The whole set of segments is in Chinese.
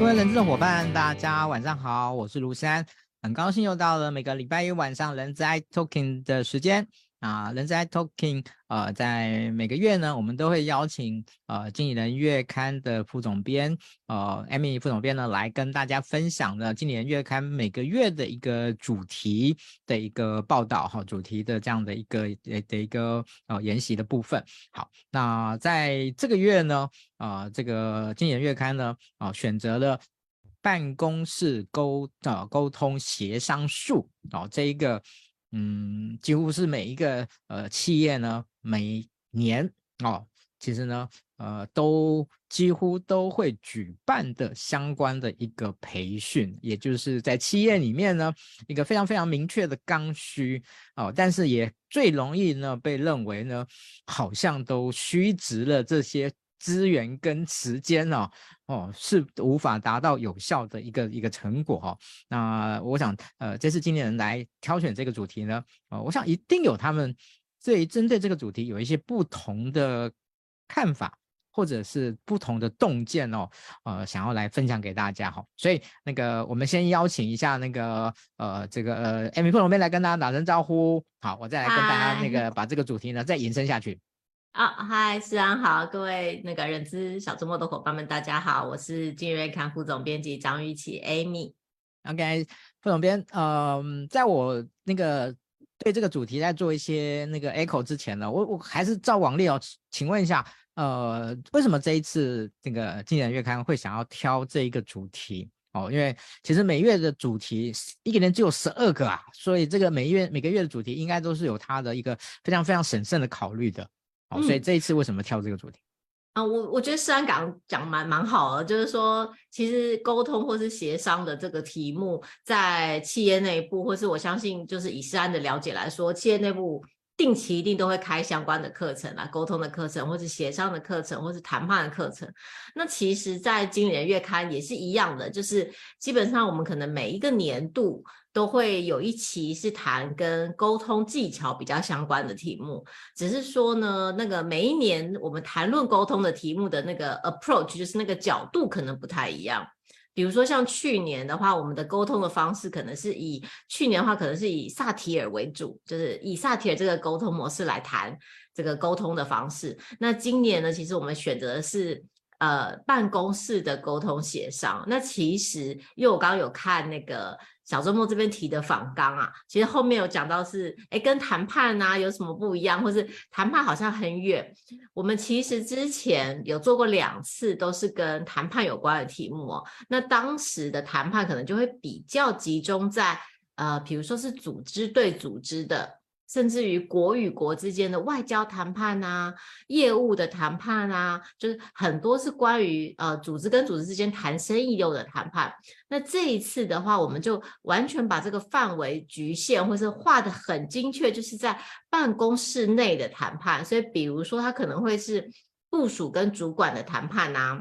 各位人资的伙伴，大家晚上好，我是卢山，很高兴又到了每个礼拜一晚上人资 i Talking 的时间。啊，人在 Talking，呃，在每个月呢，我们都会邀请呃经理人月刊的副总编，呃，Amy 副总编呢，来跟大家分享呢经理人月刊每个月的一个主题的一个报道哈，主题的这样的一个呃的一个呃研习的部分。好，那在这个月呢，啊、呃，这个经理人月刊呢，啊、呃，选择了办公室沟啊、呃、沟通协商术哦、这一个。嗯，几乎是每一个呃企业呢，每年哦，其实呢，呃，都几乎都会举办的相关的一个培训，也就是在企业里面呢，一个非常非常明确的刚需哦，但是也最容易呢被认为呢，好像都虚值了这些。资源跟时间、哦，哦，是无法达到有效的一个一个成果哈、哦。那我想，呃，这次经理人来挑选这个主题呢，呃，我想一定有他们对针对这个主题有一些不同的看法，或者是不同的洞见哦，呃，想要来分享给大家哈、哦。所以，那个我们先邀请一下那个呃这个呃 Amy 副总编来跟大家打声招呼，好，我再来跟大家那个把这个主题呢再延伸下去。啊，嗨，思安好，各位那个人资小周末的伙伴们，大家好，我是金瑞刊副总编辑张玉琪 Amy。OK，副总编，呃，在我那个对这个主题在做一些那个 echo 之前呢，我我还是照往例哦，请问一下，呃，为什么这一次那个经理人月刊会想要挑这一个主题哦？因为其实每月的主题一个年只有十二个啊，所以这个每月每个月的主题应该都是有它的一个非常非常审慎的考虑的。哦，所以这一次为什么跳这个主题？嗯、啊，我我觉得思安讲讲蛮蛮好的，就是说，其实沟通或是协商的这个题目，在企业内部，或是我相信，就是以思安的了解来说，企业内部。定期一定都会开相关的课程啊，沟通的课程，或是协商的课程，或是谈判的课程。那其实，在经理人月刊也是一样的，就是基本上我们可能每一个年度都会有一期是谈跟沟通技巧比较相关的题目，只是说呢，那个每一年我们谈论沟通的题目的那个 approach，就是那个角度可能不太一样。比如说像去年的话，我们的沟通的方式可能是以去年的话，可能是以萨提尔为主，就是以萨提尔这个沟通模式来谈这个沟通的方式。那今年呢，其实我们选择的是呃办公室的沟通协商。那其实因为我刚刚有看那个。小周末这边提的访纲啊，其实后面有讲到是，哎，跟谈判啊有什么不一样，或是谈判好像很远。我们其实之前有做过两次，都是跟谈判有关的题目哦。那当时的谈判可能就会比较集中在，呃，比如说是组织对组织的。甚至于国与国之间的外交谈判啊，业务的谈判啊，就是很多是关于呃组织跟组织之间谈生意用的谈判。那这一次的话，我们就完全把这个范围局限，或是画得很精确，就是在办公室内的谈判。所以，比如说，它可能会是部署跟主管的谈判啊，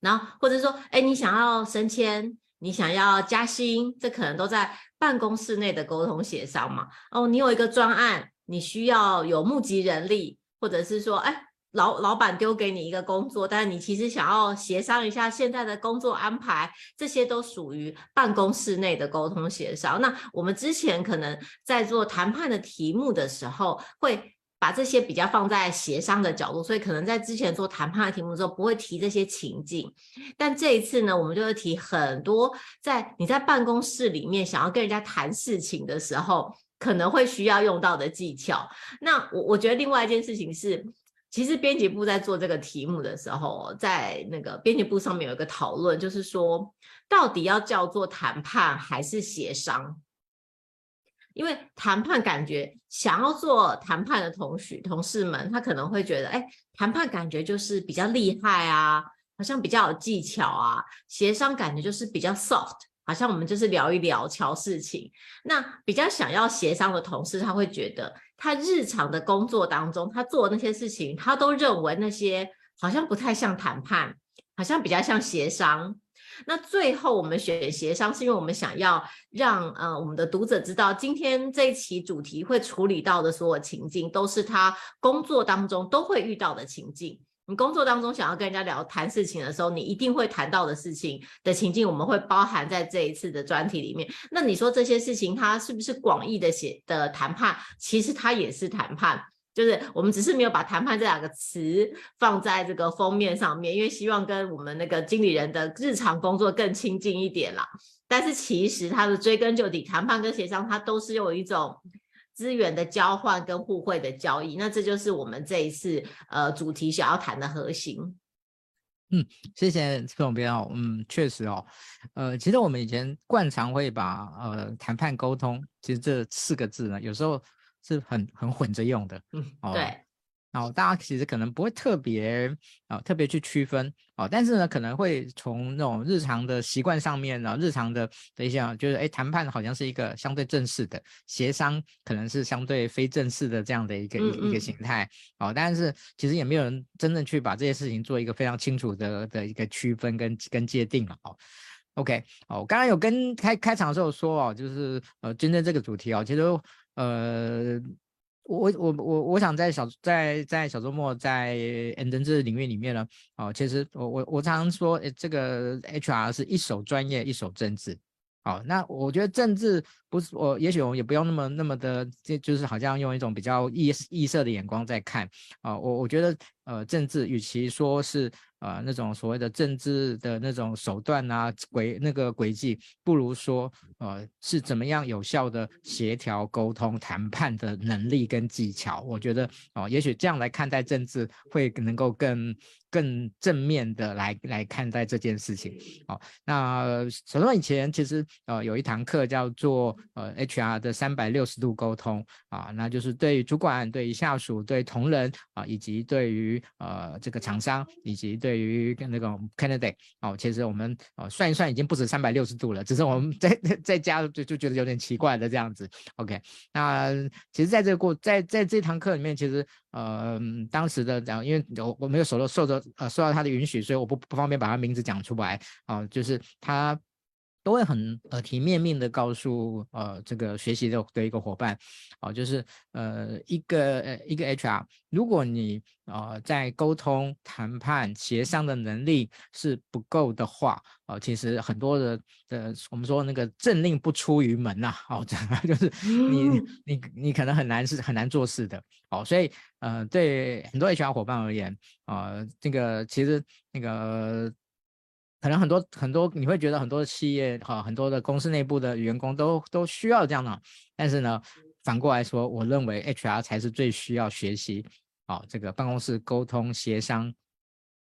然后或者说，哎，你想要升迁，你想要加薪，这可能都在。办公室内的沟通协商嘛，哦，你有一个专案，你需要有募集人力，或者是说，哎，老老板丢给你一个工作，但是你其实想要协商一下现在的工作安排，这些都属于办公室内的沟通协商。那我们之前可能在做谈判的题目的时候，会。把这些比较放在协商的角度，所以可能在之前做谈判的题目的时候不会提这些情境，但这一次呢，我们就会提很多在你在办公室里面想要跟人家谈事情的时候，可能会需要用到的技巧。那我我觉得另外一件事情是，其实编辑部在做这个题目的时候，在那个编辑部上面有一个讨论，就是说到底要叫做谈判还是协商？因为谈判感觉想要做谈判的同学同事们，他可能会觉得，哎，谈判感觉就是比较厉害啊，好像比较有技巧啊。协商感觉就是比较 soft，好像我们就是聊一聊，乔事情。那比较想要协商的同事，他会觉得他日常的工作当中，他做的那些事情，他都认为那些好像不太像谈判，好像比较像协商。那最后我们选协商，是因为我们想要让呃我们的读者知道，今天这一期主题会处理到的所有情境，都是他工作当中都会遇到的情境。你工作当中想要跟人家聊谈事情的时候，你一定会谈到的事情的情境，我们会包含在这一次的专题里面。那你说这些事情，它是不是广义的写的谈判？其实它也是谈判，就是我们只是没有把谈判这两个词放在这个封面上面，因为希望跟我们那个经理人的日常工作更亲近一点啦。但是其实它的追根究底，谈判跟协商，它都是有一种。资源的交换跟互惠的交易，那这就是我们这一次呃主题想要谈的核心。嗯，谢谢副总编哦。嗯，确实哦，呃，其实我们以前惯常会把呃谈判沟通，其实这四个字呢，有时候是很很混着用的。嗯，哦、对。然后大家其实可能不会特别啊、呃、特别去区分啊、哦，但是呢可能会从那种日常的习惯上面呢，日常的的一些就是哎谈判好像是一个相对正式的，协商可能是相对非正式的这样的一个嗯嗯一个形态哦，但是其实也没有人真正去把这些事情做一个非常清楚的的一个区分跟跟界定了哦。OK 哦，我刚刚有跟开开场的时候说哦，就是呃今天这个主题哦，其实呃。我我我我想在小在在小周末在政治领域里面呢，哦，其实我我我常常说，诶，这个 HR 是一手专业，一手政治。好，那我觉得政治不是我，也许我也不用那么那么的，就就是好像用一种比较异异色的眼光在看啊。我我觉得呃，政治与其说是呃那种所谓的政治的那种手段啊轨那个轨迹，不如说呃是怎么样有效的协调沟通谈判的能力跟技巧。我觉得哦、也许这样来看待政治会能够更。更正面的来来看待这件事情，好，那小周以前其实呃有一堂课叫做呃 HR 的三百六十度沟通啊，那就是对于主管、对于下属、对同仁啊，以及对于呃这个厂商，以及对于跟那个 candidate 哦，其实我们哦算一算已经不止三百六十度了，只是我们 在在家就就觉得有点奇怪的这样子。OK，那其实在这个过在在这堂课里面，其实。呃，当时的讲，因为我我没有受到受到呃受到他的允许，所以我不不方便把他名字讲出来啊、就是他都会很耳提面命的告诉呃这个学习的的一个伙伴哦、呃，就是呃一个呃一个 HR，如果你呃在沟通、谈判、协商的能力是不够的话，呃，其实很多的的我们说那个政令不出于门呐、啊，哦，这 样就是你你你可能很难是很难做事的，哦，所以。呃，对很多 HR 伙伴而言，啊、呃，这个其实那个可能很多很多你会觉得很多的企业哈、很多的公司内部的员工都都需要这样的，但是呢，反过来说，我认为 HR 才是最需要学习啊、这个办公室沟通协商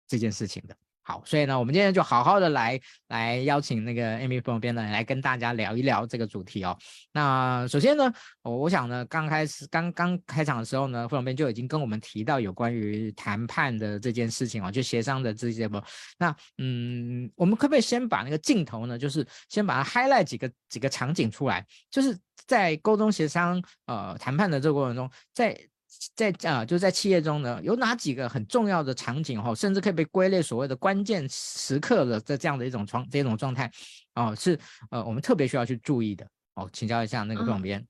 这件事情的。好，所以呢，我们今天就好好的来来邀请那个 Amy 副总编呢，来跟大家聊一聊这个主题哦。那首先呢，我我想呢，刚开始刚刚开场的时候呢，副总编就已经跟我们提到有关于谈判的这件事情哦，就协商的这些不。那嗯，我们可不可以先把那个镜头呢，就是先把它 highlight 几个几个场景出来，就是在沟通协商呃谈判的这个过程中，在。在啊、呃，就在企业中呢，有哪几个很重要的场景哈，甚至可以被归类所谓的关键时刻的这这样的一种状这种状态哦，是呃我们特别需要去注意的哦，请教一下那个副总编。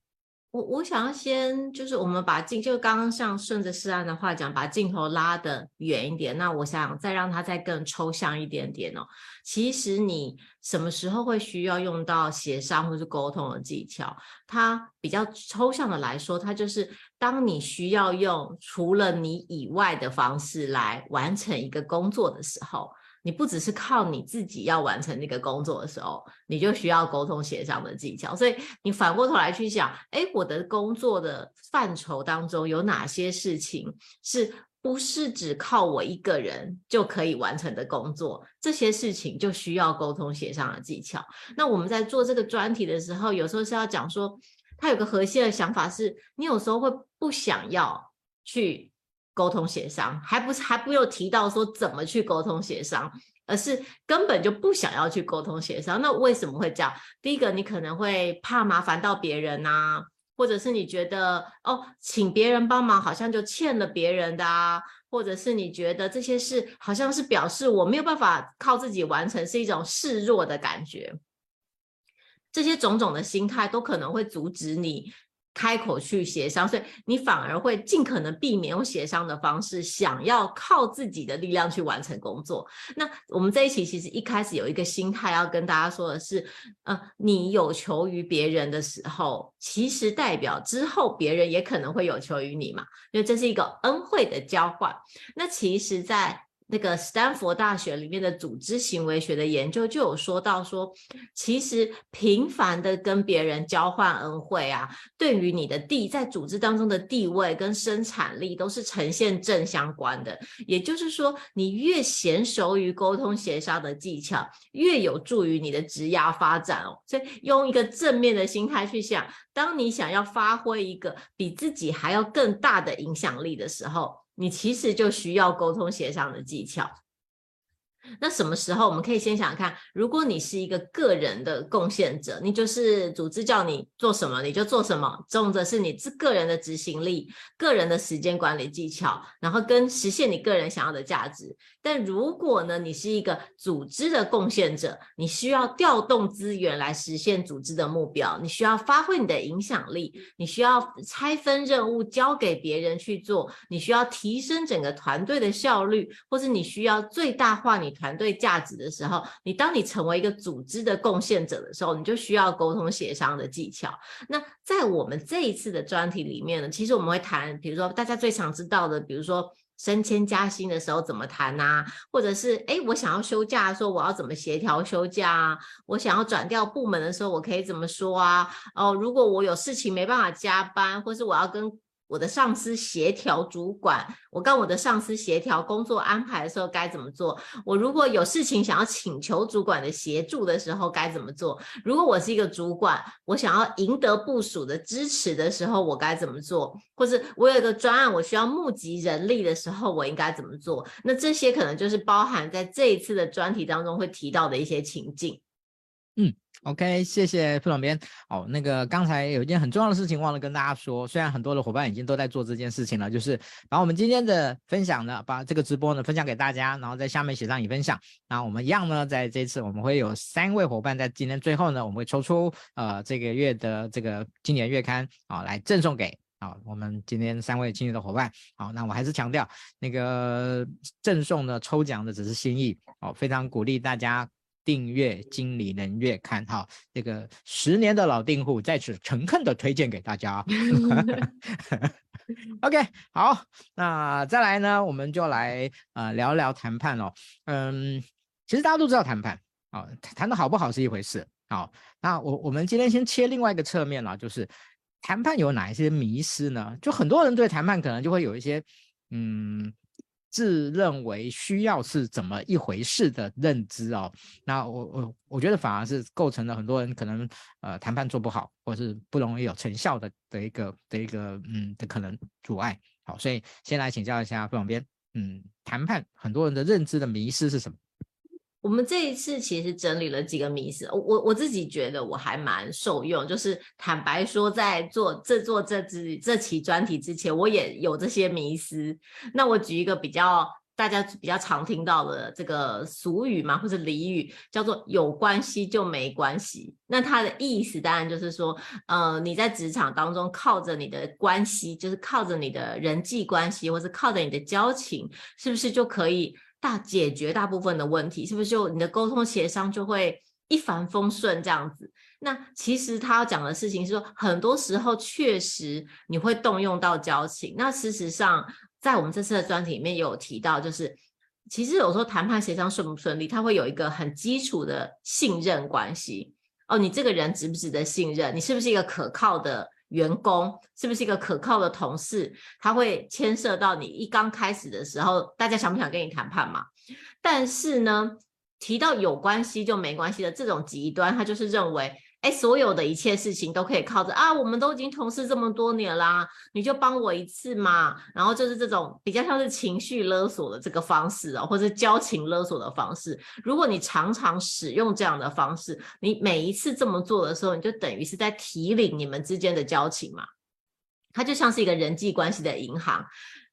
我我想要先就是我们把镜，就刚刚像顺着诗安的话讲，把镜头拉得远一点。那我想再让它再更抽象一点点哦。其实你什么时候会需要用到协商或是沟通的技巧？它比较抽象的来说，它就是当你需要用除了你以外的方式来完成一个工作的时候。你不只是靠你自己要完成那个工作的时候，你就需要沟通协商的技巧。所以你反过头来去想，诶，我的工作的范畴当中有哪些事情是不是只靠我一个人就可以完成的工作？这些事情就需要沟通协商的技巧。那我们在做这个专题的时候，有时候是要讲说，他有个核心的想法是，你有时候会不想要去。沟通协商，还不是还不有提到说怎么去沟通协商，而是根本就不想要去沟通协商。那为什么会这样？第一个，你可能会怕麻烦到别人啊，或者是你觉得哦，请别人帮忙好像就欠了别人的啊，或者是你觉得这些事好像是表示我没有办法靠自己完成，是一种示弱的感觉。这些种种的心态都可能会阻止你开口去协商，所以你反而会尽可能避免用协商的方式，想要靠自己的力量去完成工作。那我们这一期其实一开始有一个心态要跟大家说的是，呃，你有求于别人的时候，其实代表之后别人也可能会有求于你嘛，因为这是一个恩惠的交换。那其实，在那个斯坦福大学里面的组织行为学的研究就有说到说，其实频繁的跟别人交换恩惠啊，对于你的地在组织当中的地位跟生产力都是呈现正相关的。也就是说，你越娴熟于沟通协商的技巧，越有助于你的职涯发展哦。所以用一个正面的心态去想，当你想要发挥一个比自己还要更大的影响力的时候。你其实就需要沟通协商的技巧。那什么时候我们可以先想想看，如果你是一个个人的贡献者，你就是组织叫你做什么你就做什么，重的是你自个人的执行力、个人的时间管理技巧，然后跟实现你个人想要的价值。但如果呢，你是一个组织的贡献者，你需要调动资源来实现组织的目标，你需要发挥你的影响力，你需要拆分任务交给别人去做，你需要提升整个团队的效率，或是你需要最大化你。团队价值的时候，你当你成为一个组织的贡献者的时候，你就需要沟通协商的技巧。那在我们这一次的专题里面呢，其实我们会谈，比如说大家最常知道的，比如说升迁加薪的时候怎么谈呐，或者是诶，我想要休假的时候，我要怎么协调休假啊？我想要转调部门的时候，我可以怎么说啊？哦，如果我有事情没办法加班，或是我要跟我的上司协调主管，我跟我的上司协调工作安排的时候该怎么做？我如果有事情想要请求主管的协助的时候该怎么做？如果我是一个主管，我想要赢得部署的支持的时候，我该怎么做？或是我有一个专案，我需要募集人力的时候，我应该怎么做？那这些可能就是包含在这一次的专题当中会提到的一些情境。嗯。OK，谢谢副总编。哦，那个刚才有一件很重要的事情忘了跟大家说，虽然很多的伙伴已经都在做这件事情了，就是把我们今天的分享呢，把这个直播呢分享给大家，然后在下面写上已分享。那我们一样呢，在这次我们会有三位伙伴在今天最后呢，我们会抽出呃这个月的这个今年月刊啊、来赠送给啊、我们今天三位亲爱的伙伴。好、那我还是强调那个赠送的抽奖的只是心意哦，非常鼓励大家。订阅经理人月刊，哈，这个十年的老订户在此诚恳的推荐给大家。OK，好，那再来呢，我们就来呃聊聊谈判哦。嗯，其实大家都知道谈判啊，哦，谈的好不好是一回事。好，那我我们今天先切另外一个侧面了，就是谈判有哪一些迷失呢？就很多人对谈判可能就会有一些嗯。自认为需要是怎么一回事的认知哦，那我我我觉得反而是构成了很多人可能呃谈判做不好，或是不容易有成效的的一个的一个嗯的可能阻碍。好，所以先来请教一下副总编，嗯，谈判很多人的认知的迷失是什么？我们这一次其实整理了几个迷思，我我自己觉得我还蛮受用。就是坦白说，在做这做这支这期专题之前，我也有这些迷思。那我举一个比较大家比较常听到的这个俗语嘛，或者俚语，叫做“有关系就没关系”。那它的意思当然就是说，呃，你在职场当中靠着你的关系，就是靠着你的人际关系，或是靠着你的交情，是不是就可以？大解决大部分的问题，是不是就你的沟通协商就会一帆风顺这样子？那其实他要讲的事情是说，很多时候确实你会动用到交情。那事实上，在我们这次的专题里面也有提到，就是其实有时候谈判协商顺不顺利，它会有一个很基础的信任关系。哦，你这个人值不值得信任？你是不是一个可靠的？员工是不是一个可靠的同事？他会牵涉到你一刚开始的时候，大家想不想跟你谈判嘛？但是呢，提到有关系就没关系的这种极端，他就是认为。哎，所有的一切事情都可以靠着啊！我们都已经同事这么多年啦，你就帮我一次嘛。然后就是这种比较像是情绪勒索的这个方式哦，或者交情勒索的方式。如果你常常使用这样的方式，你每一次这么做的时候，你就等于是在提领你们之间的交情嘛。它就像是一个人际关系的银行，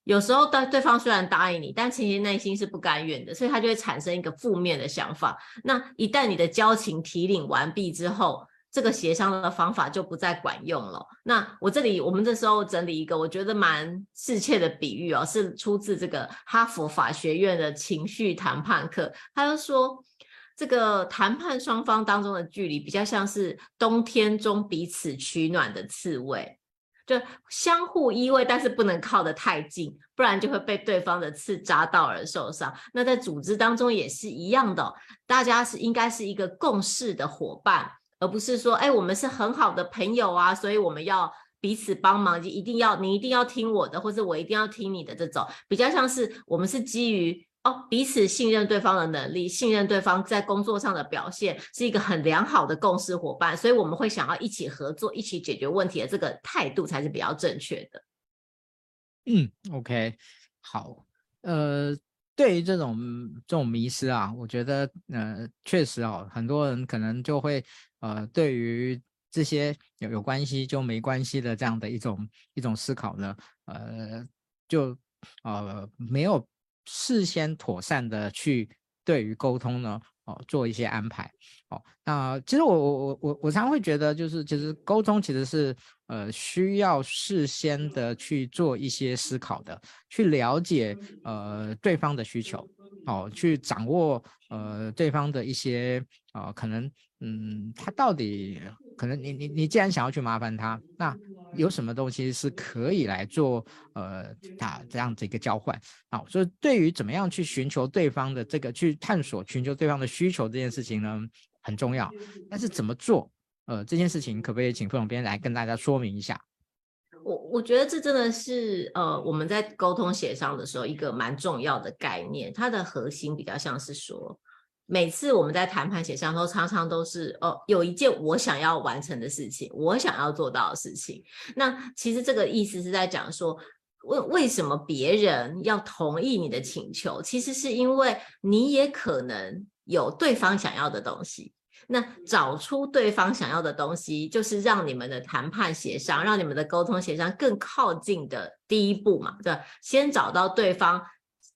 有时候对对方虽然答应你，但其实内心是不甘愿的，所以他就会产生一个负面的想法。那一旦你的交情提领完毕之后，这个协商的方法就不再管用了。那我这里我们这时候整理一个我觉得蛮适切的比喻哦，是出自这个哈佛法学院的情绪谈判课。他就说，这个谈判双方当中的距离比较像是冬天中彼此取暖的刺猬，就相互依偎，但是不能靠得太近，不然就会被对方的刺扎到而受伤。那在组织当中也是一样的，大家是应该是一个共事的伙伴。而不是说，哎，我们是很好的朋友啊，所以我们要彼此帮忙，就一定要你一定要听我的，或者我一定要听你的这种，比较像是我们是基于哦彼此信任对方的能力，信任对方在工作上的表现，是一个很良好的共事伙伴，所以我们会想要一起合作，一起解决问题的这个态度才是比较正确的。嗯，OK，好，呃。对于这种这种迷失啊，我觉得呃确实哦，很多人可能就会呃对于这些有有关系就没关系的这样的一种一种思考呢，呃就呃没有事先妥善的去对于沟通呢哦做一些安排哦。那其实我我我我我常常会觉得就是其实沟通其实是。呃，需要事先的去做一些思考的，去了解呃对方的需求，哦，去掌握呃对方的一些啊、呃，可能嗯，他到底可能你你你既然想要去麻烦他，那有什么东西是可以来做呃他这样子一个交换？好，所以对于怎么样去寻求对方的这个去探索寻求对方的需求这件事情呢，很重要，但是怎么做？呃，这件事情可不可以请副总编来跟大家说明一下？我我觉得这真的是呃，我们在沟通协商的时候一个蛮重要的概念。它的核心比较像是说，每次我们在谈判协商的时候，常常都是哦、有一件我想要完成的事情，我想要做到的事情。那其实这个意思是在讲说，为为什么别人要同意你的请求？其实是因为你也可能有对方想要的东西。那找出对方想要的东西，就是让你们的谈判协商，让你们的沟通协商更靠近的第一步嘛，对吧？先找到对方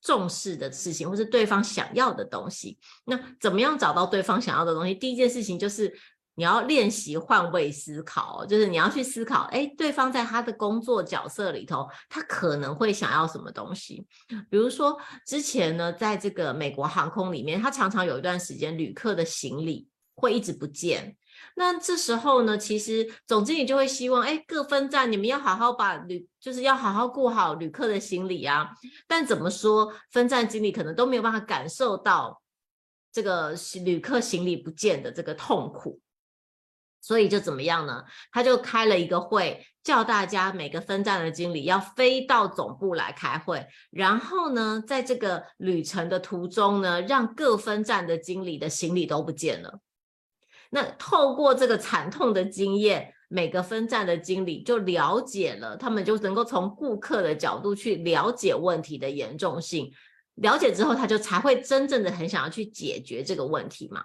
重视的事情，或是对方想要的东西。那怎么样找到对方想要的东西？第一件事情就是你要练习换位思考，就是你要去思考，哎，对方在他的工作角色里头，他可能会想要什么东西？比如说之前呢，在这个美国航空里面，他常常有一段时间旅客的行李。会一直不见，那这时候呢，其实总经理就会希望，哎，各分站你们要好好把旅，就是要好好顾好旅客的行李啊。但怎么说，分站经理可能都没有办法感受到这个旅客行李不见的这个痛苦，所以就怎么样呢？他就开了一个会，叫大家每个分站的经理要飞到总部来开会，然后呢，在这个旅程的途中呢，让各分站的经理的行李都不见了。那透过这个惨痛的经验，每个分站的经理就了解了，他们就能够从顾客的角度去了解问题的严重性。了解之后，他就才会真正的很想要去解决这个问题嘛。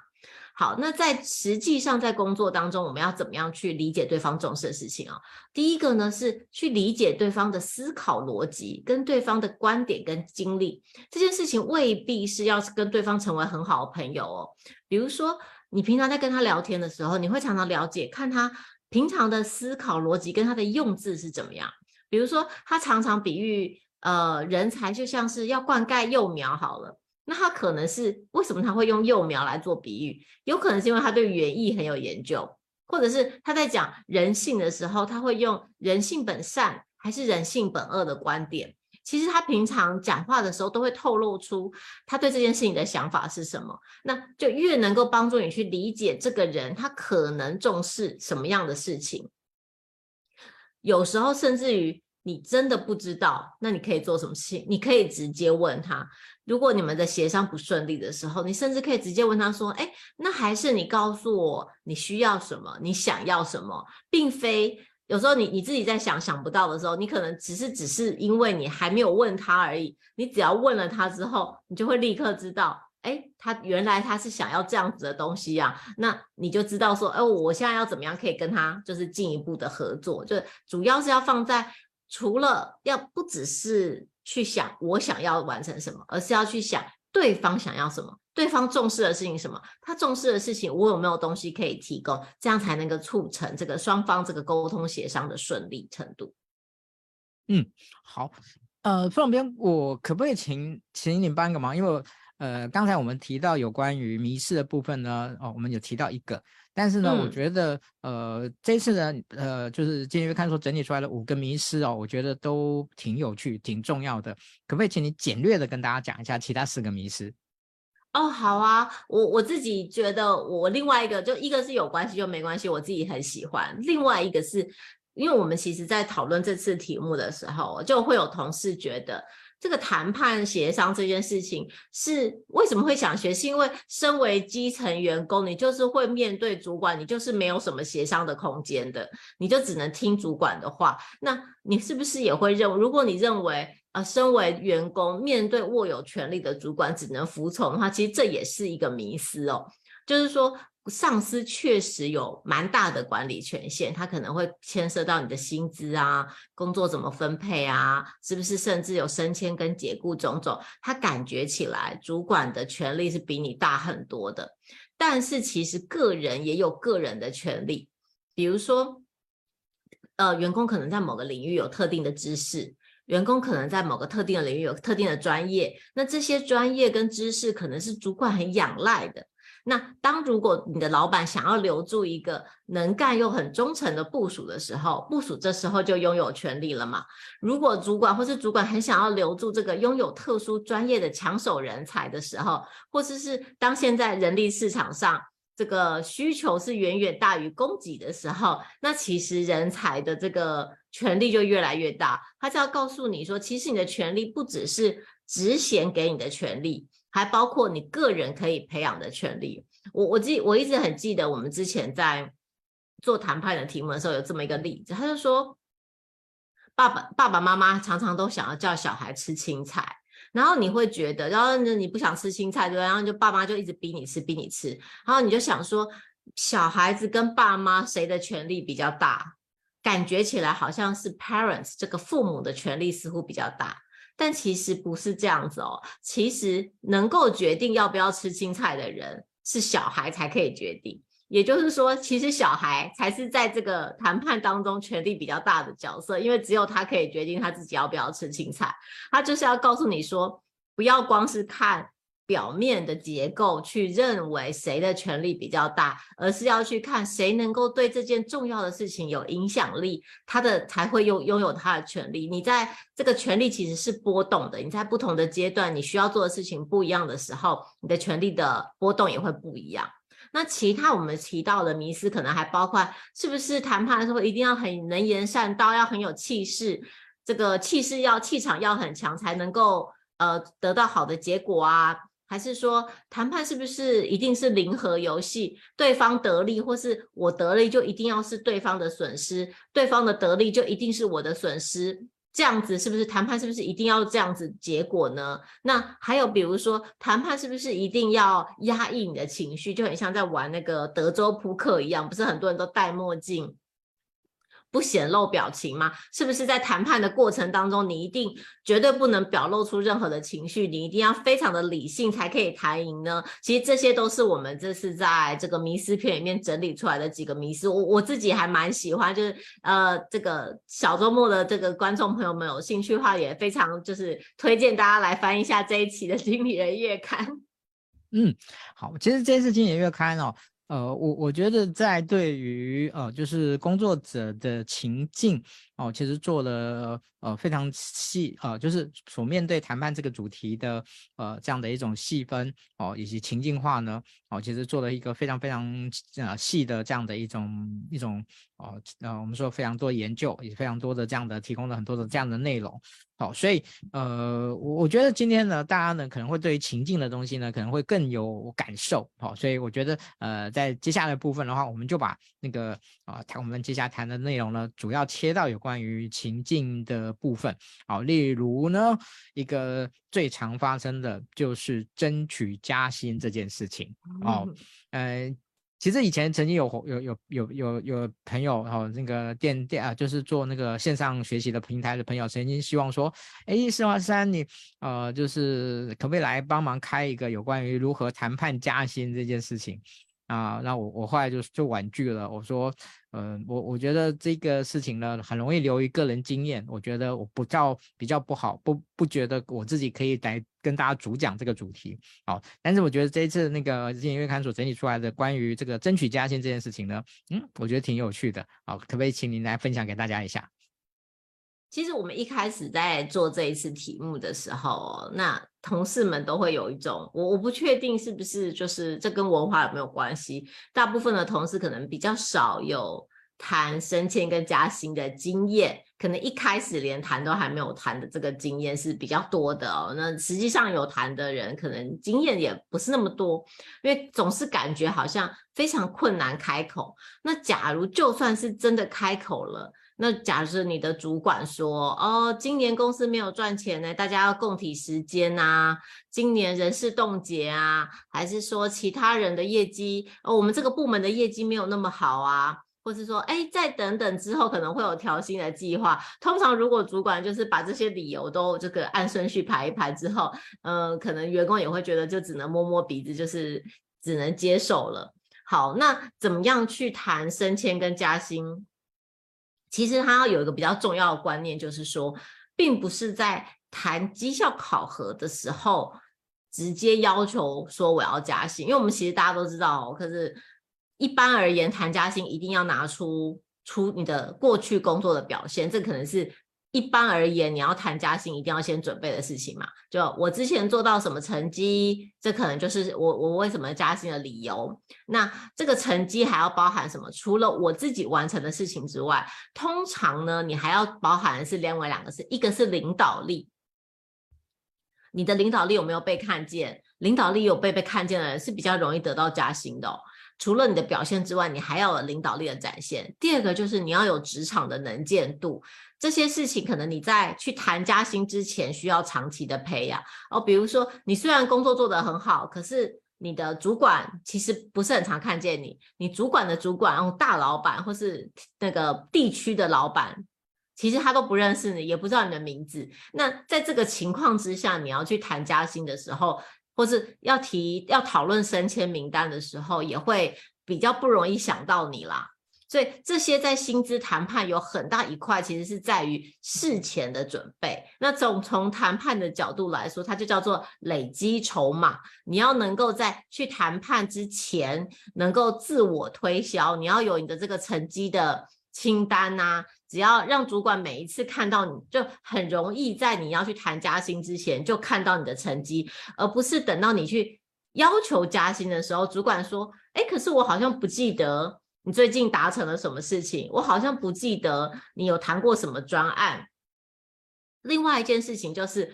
好，那在实际上在工作当中，我们要怎么样去理解对方重视的事情啊？第一个呢，是去理解对方的思考逻辑，跟对方的观点跟经历。这件事情未必是要跟对方成为很好的朋友哦。比如说。你平常在跟他聊天的时候，你会常常了解，看他平常的思考逻辑跟他的用字是怎么样。比如说，他常常比喻，呃，人才就像是要灌溉幼苗好了。那他可能是为什么他会用幼苗来做比喻？有可能是因为他对园艺很有研究，或者是他在讲人性的时候，他会用人性本善还是人性本恶的观点。其实他平常讲话的时候都会透露出他对这件事情的想法是什么，那就越能够帮助你去理解这个人他可能重视什么样的事情。有时候甚至于你真的不知道，那你可以做什么事情？你可以直接问他。如果你们的协商不顺利的时候，你甚至可以直接问他说：“哎，那还是你告诉我你需要什么，你想要什么，并非。”有时候你你自己在想想不到的时候，你可能只是只是因为你还没有问他而已。你只要问了他之后，你就会立刻知道，哎，他原来他是想要这样子的东西呀。那你就知道说，哎，我现在要怎么样可以跟他就是进一步的合作？就主要是要放在除了要不只是去想我想要完成什么，而是要去想对方想要什么。对方重视的事情什么？他重视的事情，我有没有东西可以提供？这样才能够促成这个双方这个沟通协商的顺利程度。嗯，好，呃，副总编，我可不可以请请你帮个忙？因为呃，刚才我们提到有关于迷失的部分呢，哦，我们有提到一个，但是呢，嗯、我觉得呃，这次呢，呃，就是今天看说整理出来的五个迷失哦，我觉得都挺有趣、挺重要的，可不可以请你简略的跟大家讲一下其他四个迷思？哦，好啊，我我自己觉得，我另外一个就一个是有关系就没关系，我自己很喜欢，另外一个是。因为我们其实，在讨论这次题目的时候，就会有同事觉得，这个谈判协商这件事情是为什么会想学？是因为身为基层员工，你就是会面对主管，你就是没有什么协商的空间的，你就只能听主管的话。那你是不是也会认，如果你认为，呃，身为员工面对握有权力的主管只能服从的话，其实这也是一个迷思哦，就是说。上司确实有蛮大的管理权限，他可能会牵涉到你的薪资啊、工作怎么分配啊，是不是甚至有升迁跟解雇种种，他感觉起来主管的权力是比你大很多的。但是其实个人也有个人的权利，比如说，呃，员工可能在某个领域有特定的知识，员工可能在某个特定的领域有特定的专业，那这些专业跟知识可能是主管很仰赖的。那当如果你的老板想要留住一个能干又很忠诚的部属的时候，部属这时候就拥有权利了嘛。如果主管或是主管很想要留住这个拥有特殊专业的抢手人才的时候，或者是当现在人力市场上这个需求是远远大于供给的时候，那其实人才的这个权力就越来越大。他就要告诉你说，其实你的权力不只是职衔给你的权利。还包括你个人可以培养的权利。我我记我一直很记得，我们之前在做谈判的题目的时候，有这么一个例子，他就说，爸爸爸爸妈妈常常都想要叫小孩吃青菜，然后你会觉得，然后你不想吃青菜，对吧？然后就爸妈就一直逼你吃，逼你吃，然后你就想说，小孩子跟爸妈谁的权利比较大？感觉起来好像是 parents 这个父母的权利似乎比较大。但其实不是这样子哦，其实能够决定要不要吃青菜的人是小孩才可以决定，也就是说，其实小孩才是在这个谈判当中权力比较大的角色，因为只有他可以决定他自己要不要吃青菜，他就是要告诉你说，不要光是看。表面的结构去认为谁的权力比较大，而是要去看谁能够对这件重要的事情有影响力，他的才会拥拥有他的权利。你在这个权力其实是波动的，你在不同的阶段，你需要做的事情不一样的时候，你的权力的波动也会不一样。那其他我们提到的迷思，可能还包括是不是谈判的时候一定要很能言善道，要很有气势，这个气势要气场要很强，才能够呃得到好的结果啊。还是说谈判是不是一定是零和游戏？对方得利或是我得利，就一定要是对方的损失；对方的得利就一定是我的损失。这样子是不是谈判？是不是一定要这样子结果呢？那还有比如说谈判是不是一定要压抑你的情绪？就很像在玩那个德州扑克一样，不是很多人都戴墨镜。不显露表情吗？是不是在谈判的过程当中，你一定绝对不能表露出任何的情绪，你一定要非常的理性才可以谈赢呢？其实这些都是我们这次在这个迷思片里面整理出来的几个迷思，我我自己还蛮喜欢，就是呃这个小周末的这个观众朋友们有兴趣的话，也非常就是推荐大家来翻一下这一期的 经理人月刊。嗯，好，其实这一次经理人月刊哦。呃，我我觉得在对于呃，就是工作者的情境哦，其实做了呃非常细呃，就是所面对谈判这个主题的呃这样的一种细分哦，以及情境化呢哦，其实做了一个非常非常呃细的这样的一种一种哦呃，我们说非常多研究，也非常多的这样的提供了很多的这样的内容。好，所以呃，我我觉得今天呢，大家呢可能会对于情境的东西呢，可能会更有感受。好，所以我觉得呃，在接下来部分的话，我们就把那个啊谈、呃、我们接下来谈的内容呢，主要切到有关于情境的部分。好，例如呢，一个最常发生的就是争取加薪这件事情。哦，呃。其实以前曾经有有有有有有朋友哈、哦，那个电电啊，就是做那个线上学习的平台的朋友，曾经希望说，哎，施华山，你呃，就是可不可以来帮忙开一个有关于如何谈判加薪这件事情？啊，那我我后来就就婉拒了。我说，嗯、我我觉得这个事情呢，很容易流于个人经验。我觉得我不叫比较不好，不不觉得我自己可以来跟大家主讲这个主题。好，但是我觉得这一次那个今年月刊所整理出来的关于这个争取加薪这件事情呢，嗯，我觉得挺有趣的。好，可不可以请您来分享给大家一下？其实我们一开始在做这一次题目的时候，那同事们都会有一种，我我不确定是不是就是这跟文化有没有关系。大部分的同事可能比较少有谈升迁跟加薪的经验，可能一开始连谈都还没有谈的这个经验是比较多的哦。那实际上有谈的人，可能经验也不是那么多，因为总是感觉好像非常困难开口。那假如就算是真的开口了。那假设你的主管说，哦，今年公司没有赚钱呢，大家要共体时间啊，今年人事冻结啊，还是说其他人的业绩，哦，我们这个部门的业绩没有那么好啊，或是说，哎，再等等之后可能会有调薪的计划。通常如果主管就是把这些理由都这个按顺序排一排之后，嗯、可能员工也会觉得就只能摸摸鼻子，就是只能接受了。好，那怎么样去谈升迁跟加薪？其实他有一个比较重要的观念，就是说，并不是在谈绩效考核的时候直接要求说我要加薪，因为我们其实大家都知道，可是一般而言谈加薪一定要拿出出你的过去工作的表现，这可能是。一般而言，你要谈加薪，一定要先准备的事情嘛。就我之前做到什么成绩，这可能就是我我为什么加薪的理由。那这个成绩还要包含什么？除了我自己完成的事情之外，通常呢，你还要包含的是另外两个事，一个是领导力。你的领导力有没有被看见？领导力有被被看见的人是比较容易得到加薪的。除了你的表现之外，你还要有领导力的展现。第二个就是你要有职场的能见度。这些事情可能你在去谈加薪之前需要长期的培养哦。比如说，你虽然工作做得很好，可是你的主管其实不是很常看见你。你主管的主管，然哦，大老板或是那个地区的老板，其实他都不认识你，也不知道你的名字。那在这个情况之下，你要去谈加薪的时候，或是要提要讨论升迁名单的时候，也会比较不容易想到你啦。所以这些在薪资谈判有很大一块，其实是在于事前的准备。那从从谈判的角度来说，它就叫做累积筹码。你要能够在去谈判之前，能够自我推销，你要有你的这个成绩的清单呐、只要让主管每一次看到你就很容易在你要去谈加薪之前就看到你的成绩，而不是等到你去要求加薪的时候，主管说：“哎，可是我好像不记得。”你最近达成了什么事情？我好像不记得你有谈过什么专案。另外一件事情就是，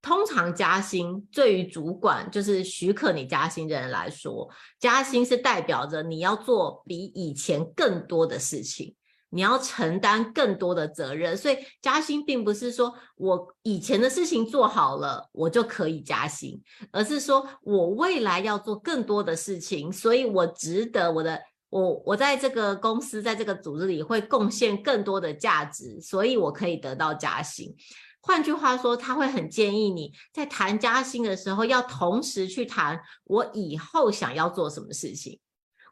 通常加薪对于主管，就是许可你加薪的人来说，加薪是代表着你要做比以前更多的事情，你要承担更多的责任。所以加薪并不是说我以前的事情做好了，我就可以加薪，而是说我未来要做更多的事情，所以我值得我的。我我在这个公司，在这个组织里会贡献更多的价值，所以我可以得到加薪。换句话说，他会很建议你在谈加薪的时候，要同时去谈我以后想要做什么事情，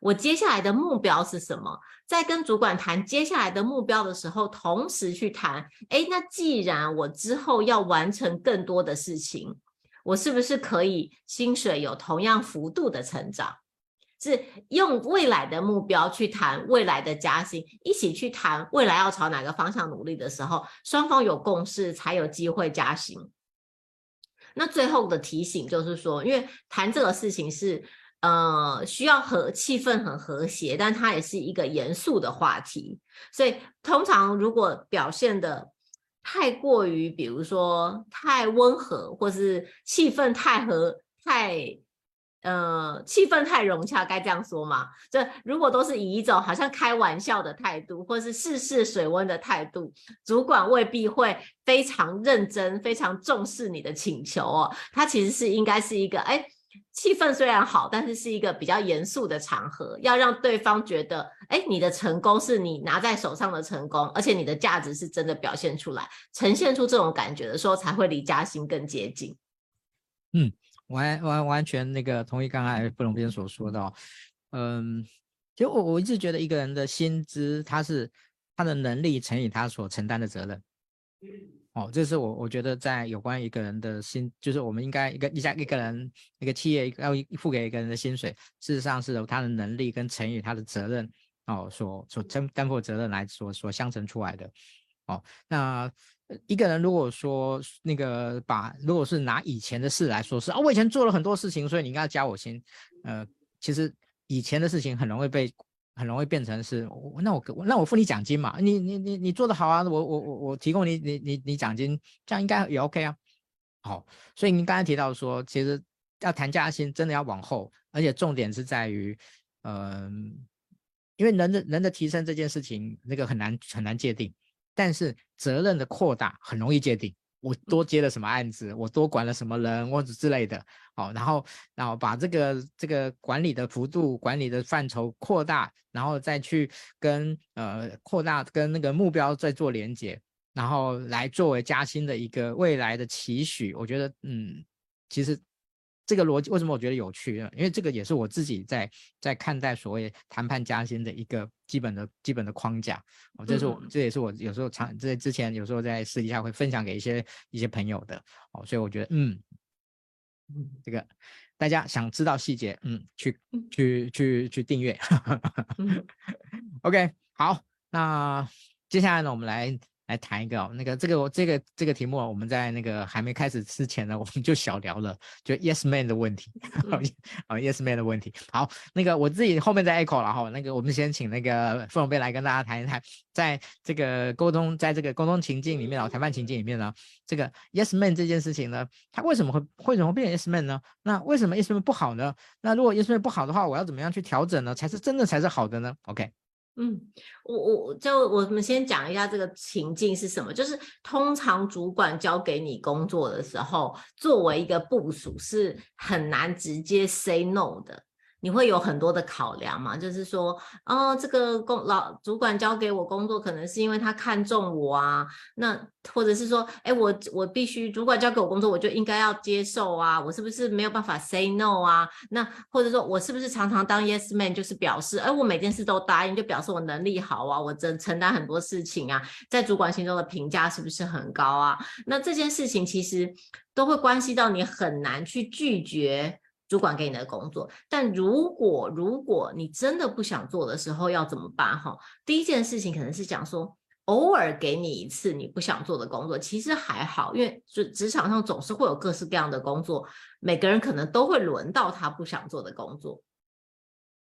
我接下来的目标是什么。在跟主管谈接下来的目标的时候，同时去谈，诶，那既然我之后要完成更多的事情，我是不是可以薪水有同样幅度的成长？是用未来的目标去谈未来的加薪，一起去谈未来要朝哪个方向努力的时候，双方有共识才有机会加薪。那最后的提醒就是说，因为谈这个事情是呃需要和气氛很和谐，但它也是一个严肃的话题，所以通常如果表现得太过于，比如说太温和，或是气氛太和太。呃，气氛太融洽，该这样说吗？这如果都是以一种好像开玩笑的态度，或是试试水温的态度，主管未必会非常认真、非常重视你的请求哦。他其实是应该是一个，哎，气氛虽然好，但是是一个比较严肃的场合，要让对方觉得，哎，你的成功是你拿在手上的成功，而且你的价值是真的表现出来，呈现出这种感觉的时候，才会离加薪更接近。嗯，完完完全那个同意刚才副总编所说的，嗯，其实我我一直觉得一个人的薪资，他是他的能力乘以他所承担的责任。哦，这是我我觉得在有关一个人的薪，就是我们应该一个一家一个人一个企业要付给一个人的薪水，事实上是由他的能力跟乘以他的责任哦，所所担担负责任来所所相乘出来的。哦，那一个人如果说那个把如果是拿以前的事来说是啊，我以前做了很多事情，所以你应该加我薪。呃，其实以前的事情很容易被。很容易变成是，那我那我付你奖金嘛，你你你你做得好啊，我我我我提供你你你你奖金，这样应该也 OK 啊。好，所以您刚才提到说，其实要谈加薪，真的要往后，而且重点是在于，嗯、因为人的人的提升这件事情，那个很难很难界定，但是责任的扩大很容易界定。我多接了什么案子，我多管了什么人或者之类的，好，然后然后把这个这个管理的幅度、管理的范畴扩大，然后再去跟呃扩大跟那个目标再做连接，然后来作为加薪的一个未来的期许。我觉得，嗯，其实。这个逻辑为什么我觉得有趣呢？因为这个也是我自己在在看待所谓谈判加薪的一个基本的基本的框架。哦，这是我这也是我有时候常在之前有时候在私底下会分享给一些一些朋友的。哦，所以我觉得嗯，这个大家想知道细节，嗯，去去去去订阅。OK，好，那接下来呢，我们来。来谈一个哦，那个这个这个这个题目我们在那个还没开始之前呢，我们就小聊了，就 Yes Man 的问题，啊 Yes Man 的问题。好，那个我自己后面再 echo 了哈。那个我们先请那个副总编来跟大家谈一谈，在这个沟通，在这个沟通情境里面啊，谈判情境里面呢，这个 Yes Man 这件事情呢，它为什么会为什么会变成 Yes Man 呢？那为什么 Yes Man 不好呢？那如果 Yes Man 不好的话，我要怎么样去调整呢？才是真的才是好的呢？OK。嗯，我我就我们先讲一下这个情境是什么，就是通常主管交给你工作的时候，作为一个部署是很难直接 say no 的。你会有很多的考量嘛？就是说，哦，这个工老主管交给我工作，可能是因为他看重我啊。那或者是说，哎，我我必须主管交给我工作，我就应该要接受啊。我是不是没有办法 say no 啊？那或者说我是不是常常当 yes man，就是表示，哎，我每件事都答应，就表示我能力好啊，我真承担很多事情啊，在主管心中的评价是不是很高啊？那这件事情其实都会关系到你很难去拒绝。主管给你的工作，但如果如果你真的不想做的时候要怎么办？哈，第一件事情可能是讲说，偶尔给你一次你不想做的工作，其实还好，因为职职场上总是会有各式各样的工作，每个人可能都会轮到他不想做的工作。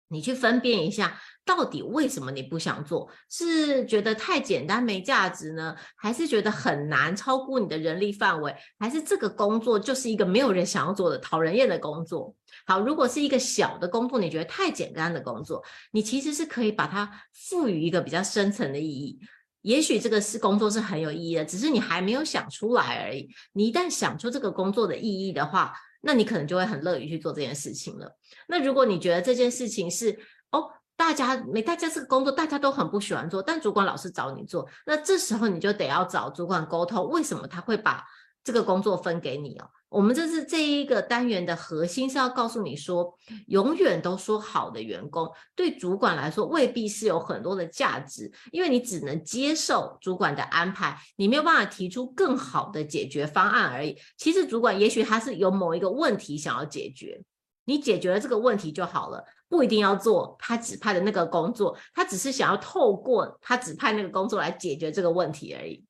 你去分辨一下，到底为什么你不想做？是觉得太简单没价值呢？还是觉得很难超过你的人力范围？还是这个工作就是一个没有人想要做的讨人厌的工作？好，如果是一个小的工作，你觉得太简单的工作，你其实是可以把它赋予一个比较深层的意义。也许这个是工作是很有意义的，只是你还没有想出来而已。你一旦想出这个工作的意义的话，那你可能就会很乐于去做这件事情了。那如果你觉得这件事情是哦，大家没大家这个工作大家都很不喜欢做，但主管老是找你做，那这时候你就得要找主管沟通，为什么他会把这个工作分给你哦？我们这是这一个单元的核心是要告诉你说，永远都说好的员工对主管来说未必是有很多的价值，因为你只能接受主管的安排，你没有办法提出更好的解决方案而已。其实主管也许他是有某一个问题想要解决，你解决了这个问题就好了，不一定要做他指派的那个工作，他只是想要透过他指派那个工作来解决这个问题而已。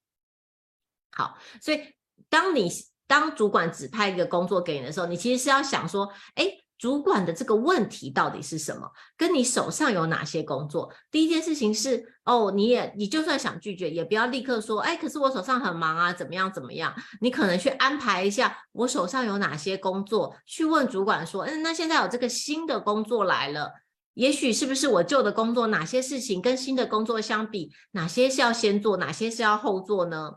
好，所以当你。当主管指派一个工作给你的时候，你其实是要想说，哎，主管的这个问题到底是什么？跟你手上有哪些工作？第一件事情是，哦，你也你就算想拒绝，也不要立刻说，哎，可是我手上很忙啊，怎么样怎么样？你可能去安排一下，我手上有哪些工作，去问主管说，嗯，那现在有这个新的工作来了，也许是不是我旧的工作，哪些事情跟新的工作相比，哪些是要先做，哪些是要后做呢？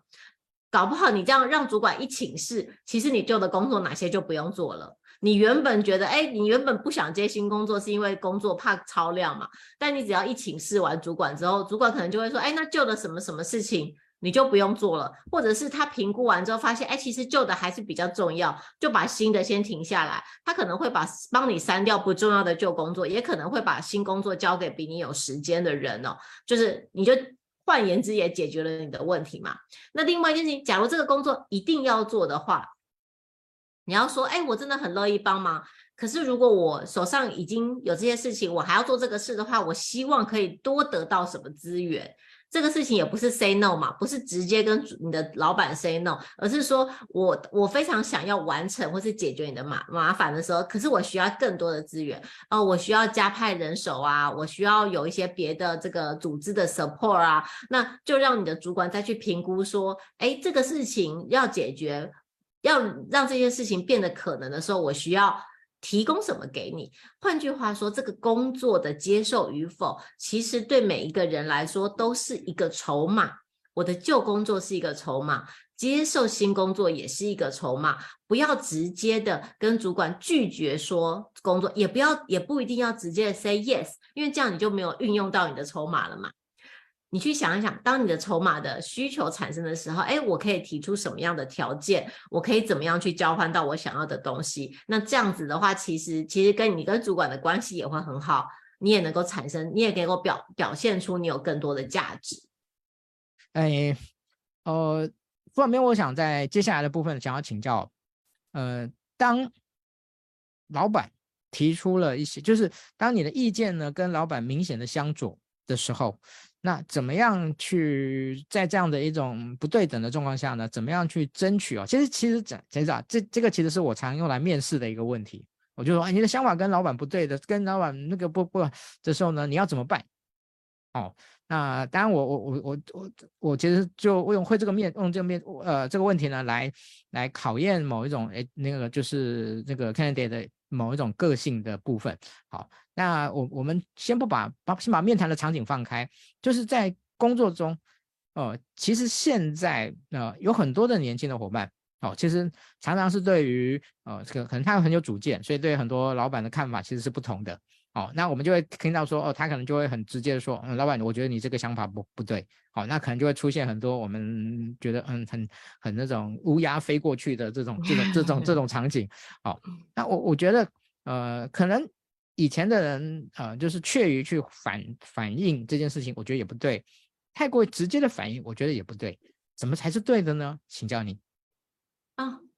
搞不好你这样让主管一请示，其实你旧的工作哪些就不用做了。你原本觉得，哎，你原本不想接新工作，是因为工作怕超量嘛？但你只要一请示完主管之后，主管可能就会说，哎，那旧的什么什么事情你就不用做了，或者是他评估完之后发现，哎，其实旧的还是比较重要，就把新的先停下来。他可能会把帮你删掉不重要的旧工作，也可能会把新工作交给比你有时间的人哦。就是你就换言之，也解决了你的问题嘛。那另外一件事情，假如这个工作一定要做的话，你要说，哎，我真的很乐意帮忙。可是如果我手上已经有这些事情，我还要做这个事的话，我希望可以多得到什么资源。这个事情也不是 say no 嘛，不是直接跟你的老板 say no，而是说我我非常想要完成或是解决你的麻麻烦的时候，可是我需要更多的资源哦，我需要加派人手啊，我需要有一些别的这个组织的 support 啊，那就让你的主管再去评估说，哎，这个事情要解决，要让这件事情变得可能的时候，我需要。提供什么给你？换句话说，这个工作的接受与否，其实对每一个人来说都是一个筹码。我的旧工作是一个筹码，接受新工作也是一个筹码。不要直接的跟主管拒绝说工作，也不要，也不一定要直接的 say yes，因为这样你就没有运用到你的筹码了嘛。你去想一想，当你的筹码的需求产生的时候，哎，我可以提出什么样的条件？我可以怎么样去交换到我想要的东西？那这样子的话，其实其实跟你跟主管的关系也会很好，你也能够产生，你也给我表表现出你有更多的价值。哎，呃，这边我想在接下来的部分想要请教，呃，当老板提出了一些，就是当你的意见呢跟老板明显的相左的时候。那怎么样去在这样的一种不对等的状况下呢？怎么样去争取哦？其实其实讲其实啊，这这个其实是我常用来面试的一个问题。我就说，哎，你的想法跟老板不对的，跟老板那个不不，这时候呢，你要怎么办？哦，那当然我我我我我我其实就用会这个面用这个面呃这个问题呢来来考验某一种哎那个就是那个 candidate 的某一种个性的部分。好。那我我们先不把把先把面谈的场景放开，就是在工作中，呃，其实现在呃有很多的年轻的伙伴，哦，其实常常是对于呃这个可能他很有主见，所以对很多老板的看法其实是不同的，哦，那我们就会听到说，哦，他可能就会很直接的说，嗯，老板，我觉得你这个想法不不对，好，哦，那可能就会出现很多我们觉得嗯很很那种乌鸦飞过去的这种这种这种这种 场景，好，哦，那我我觉得呃可能。以前的人，呃，就是怯于去反反应这件事情，我觉得也不对。太过直接的反应，我觉得也不对。怎么才是对的呢？请教你。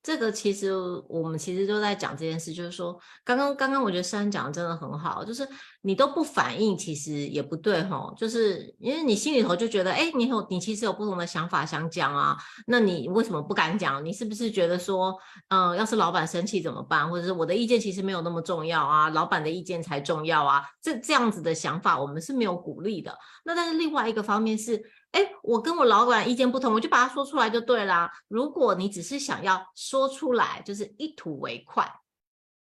这个其实我们其实都在讲这件事，就是说，刚刚刚刚我觉得珊讲的真的很好，就是你都不反应，其实也不对吼，就是因为你心里头就觉得，哎，你有你其实有不同的想法想讲啊，那你为什么不敢讲？你是不是觉得说，嗯、要是老板生气怎么办？或者是我的意见其实没有那么重要啊，老板的意见才重要啊？这这样子的想法，我们是没有鼓励的。那但是另外一个方面是。哎，我跟我老板意见不同，我就把它说出来就对啦。如果你只是想要说出来，就是一吐为快，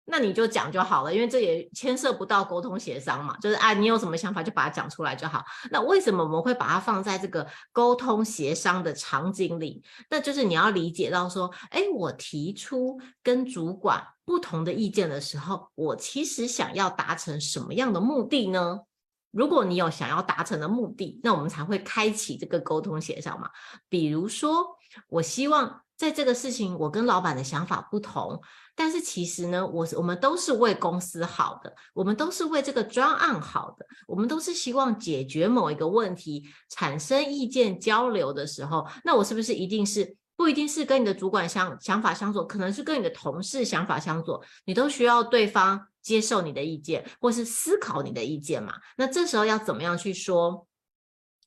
那你就讲就好了，因为这也牵涉不到沟通协商嘛。就是啊，你有什么想法就把它讲出来就好。那为什么我们会把它放在这个沟通协商的场景里？那就是你要理解到说，哎，我提出跟主管不同的意见的时候，我其实想要达成什么样的目的呢？如果你有想要达成的目的，那我们才会开启这个沟通协商嘛。比如说，我希望在这个事情，我跟老板的想法不同，但是其实呢，我我们都是为公司好的，我们都是为这个专案好的，我们都是希望解决某一个问题，产生意见交流的时候，那我是不是一定是？不一定是跟你的主管相想法相左，可能是跟你的同事想法相左，你都需要对方接受你的意见，或是思考你的意见嘛。那这时候要怎么样去说，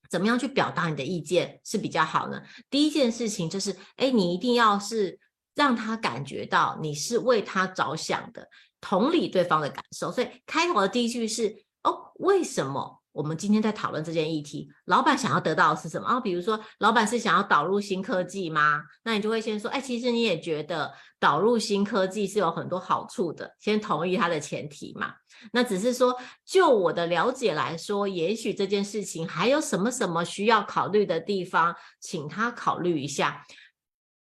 怎么样去表达你的意见是比较好呢？第一件事情就是，哎，你一定要是让他感觉到你是为他着想的，同理对方的感受。所以开头的第一句是，哦，为什么？我们今天在讨论这件议题，老板想要得到的是什么啊？比如说，老板是想要导入新科技吗？那你就会先说，哎，其实你也觉得导入新科技是有很多好处的，先同意他的前提嘛。那只是说，就我的了解来说，也许这件事情还有什么什么需要考虑的地方，请他考虑一下。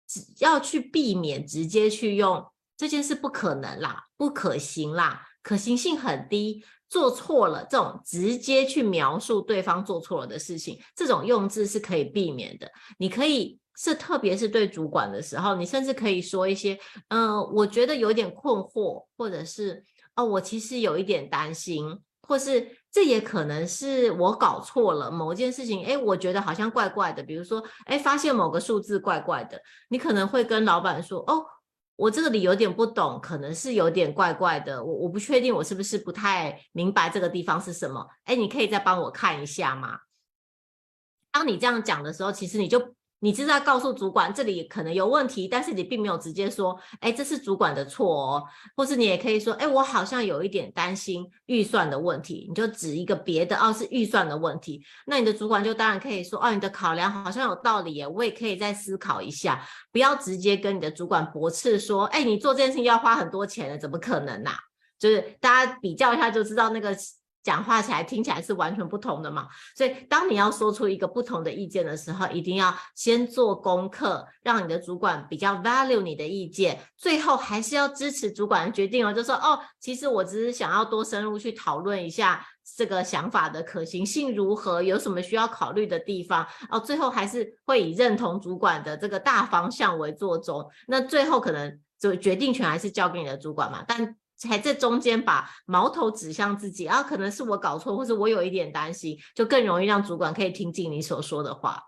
只要去避免直接去用这件事不可能啦，不可行啦，可行性很低，做错了这种直接去描述对方做错了的事情，这种用字是可以避免的。你可以是特别是对主管的时候，你甚至可以说一些，嗯、我觉得有点困惑，或者是哦，我其实有一点担心，或是。这也可能是我搞错了某件事情，哎，我觉得好像怪怪的。比如说，哎，发现某个数字怪怪的，你可能会跟老板说，哦，我这个理有点不懂，可能是有点怪怪的，我我不确定我是不是不太明白这个地方是什么，哎，你可以再帮我看一下吗？当你这样讲的时候，其实你就。你是在告诉主管这里可能有问题，但是你并没有直接说，哎，这是主管的错哦，或是你也可以说，哎，我好像有一点担心预算的问题，你就指一个别的，哦，是预算的问题，那你的主管就当然可以说，哦，你的考量好像有道理耶，我也可以再思考一下，不要直接跟你的主管驳斥说，哎，你做这件事情要花很多钱的，怎么可能呐？就是大家比较一下就知道那个。讲话起来听起来是完全不同的嘛，所以当你要说出一个不同的意见的时候，一定要先做功课，让你的主管比较 value 你的意见，最后还是要支持主管的决定哦，就说哦，其实我只是想要多深入去讨论一下这个想法的可行性如何，有什么需要考虑的地方。哦，最后还是会以认同主管的这个大方向为做中，那最后可能就决定权还是交给你的主管嘛，但。还在中间把矛头指向自己，啊，可能是我搞错，或者我有一点担心，就更容易让主管可以听进你所说的话。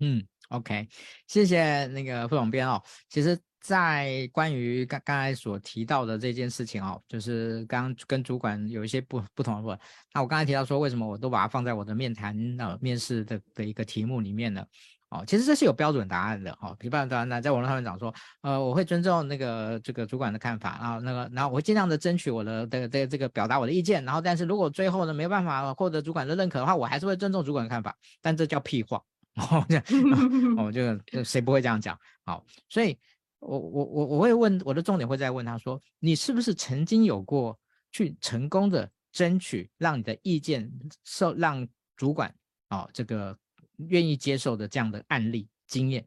嗯，OK，谢谢那个副总编哦。其实，在关于刚刚才所提到的这件事情哦，就是刚刚跟主管有一些不不同的部分。那我刚才提到说，为什么我都把它放在我的面谈呃面试的的一个题目里面呢？哦，其实这是有标准答案的哦。比方说，那在网络上面讲说，呃，我会尊重那个这个主管的看法，然后那个，然后我会尽量的争取我的的的这个表达我的意见，然后但是如果最后呢没有办法获得主管的认可的话，我还是会尊重主管的看法。但这叫屁话，哦，这样，哦，就谁不会这样讲？好，所以我我我我会问我的重点会再问他说，你是不是曾经有过去成功的争取，让你的意见受让主管哦这个。愿意接受的这样的案例经验，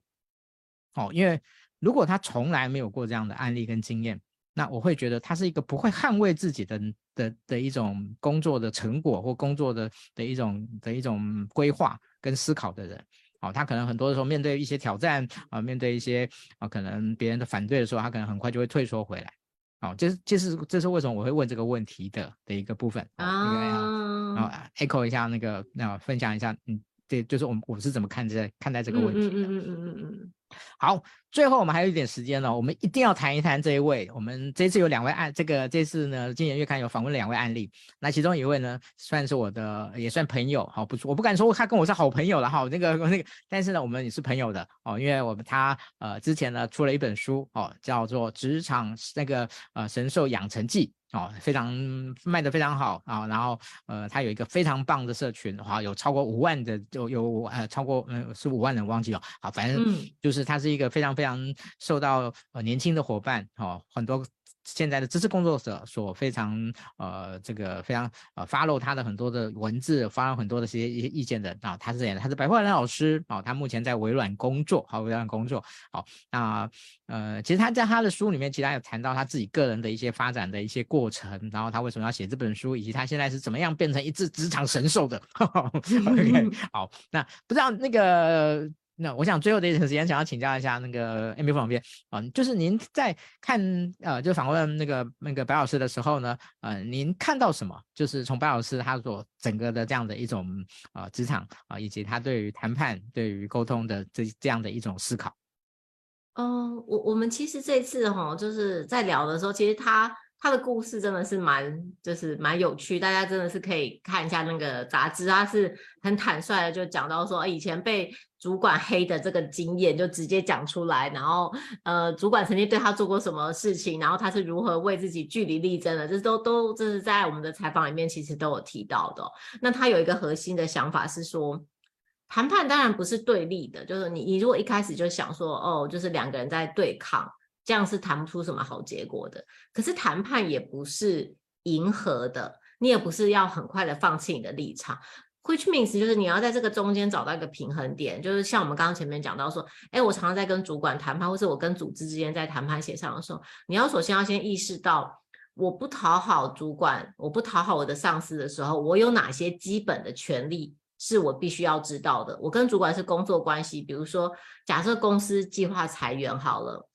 哦，因为如果他从来没有过这样的案例跟经验，那我会觉得他是一个不会捍卫自己的的的一种工作的成果或工作的的一种的一种规划跟思考的人，哦，他可能很多的时候面对一些挑战啊，面对一些啊可能别人的反对的时候，他可能很快就会退缩回来，哦，这是这是这是为什么我会问这个问题的的一个部分。啊，然后 echo 一下那个那分享一下嗯。对，就是我们我是怎么看这看待这个问题的。嗯嗯嗯嗯嗯。好，最后我们还有一点时间呢，我们一定要谈一谈这一位。我们这次有两位案，这个这次呢，今年月刊有访问了两位案例。那其中一位呢，算是我的，也算朋友。好，不，我不敢说他跟我是好朋友了哈。那个 那个，但是呢，我们也是朋友的哦，因为我们他呃之前呢出了一本书哦，叫做《职场那个呃神兽养成记》。哦，非常卖的非常好啊，然后呃，它有一个非常棒的社群，哈，有超过五万的，有有呃超过嗯是五万人忘记了，好，反正就是它是一个非常非常受到呃年轻的伙伴，哦，很多。现在的知识工作者所非常呃这个非常呃 follow 他的很多的文字，发了很多的些一些意见的啊，他是这样的，他是白话文老师啊，他目前在微软工作，好，微软工作，好，那呃其实他在他的书里面，其实他有谈到他自己个人的一些发展的一些过程，然后他为什么要写这本书，以及他现在是怎么样变成一只职场神兽的。OK，好，那不知道那个。那我想最后的一点时间，想要请教一下那个 Amy 副总编啊，就是您在看呃，就访问那个那个白老师的时候呢，呃，您看到什么？就是从白老师他所整个的这样的一种呃职场啊、以及他对于谈判、对于沟通的这这样的一种思考。嗯、我我们其实这次哈，就是在聊的时候，其实他。他的故事真的是蛮，就是蛮有趣，大家真的是可以看一下那个杂志，他是很坦率的就讲到说，以前被主管黑的这个经验就直接讲出来，然后呃，主管曾经对他做过什么事情，然后他是如何为自己据理力争的，这都都这是在我们的采访里面其实都有提到的。那他有一个核心的想法是说，谈判当然不是对立的，就是你你如果一开始就想说，哦，就是两个人在对抗。这样是谈不出什么好结果的。可是谈判也不是迎合的，你也不是要很快的放弃你的立场。Which means 就是你要在这个中间找到一个平衡点，就是像我们刚刚前面讲到说，哎，我常常在跟主管谈判，或是我跟组织之间在谈判协商的时候，你要首先要先意识到，我不讨好主管，我不讨好我的上司的时候，我有哪些基本的权利是我必须要知道的。我跟主管是工作关系，比如说，假设公司计划裁员好了。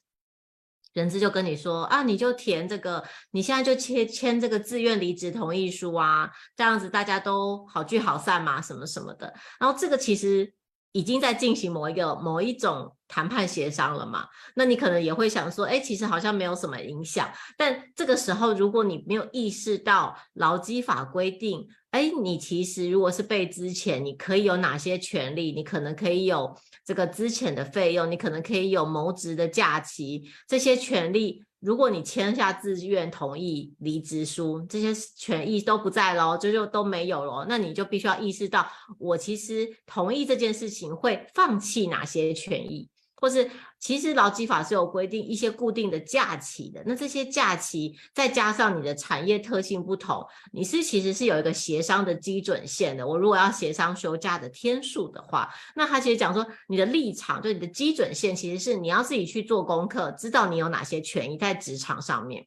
人资就跟你说啊，你就填这个，你现在就签签这个自愿离职同意书啊，这样子大家都好聚好散嘛，什么什么的。然后这个其实已经在进行某一个某一种谈判协商了嘛。那你可能也会想说，哎，其实好像没有什么影响。但这个时候，如果你没有意识到劳基法规定，哎，你其实如果是被资遣，你可以有哪些权利？你可能可以有。这个资遣的费用，你可能可以有谋职的假期，这些权利，如果你签下自愿同意离职书，这些权益都不在喽，这就都没有喽。那你就必须要意识到，我其实同意这件事情会放弃哪些权益。或是其实劳基法是有规定一些固定的假期的，那这些假期再加上你的产业特性不同，你是其实是有一个协商的基准线的。我如果要协商休假的天数的话，那他其实讲说你的立场，就你的基准线其实是你要自己去做功课，知道你有哪些权益在职场上面。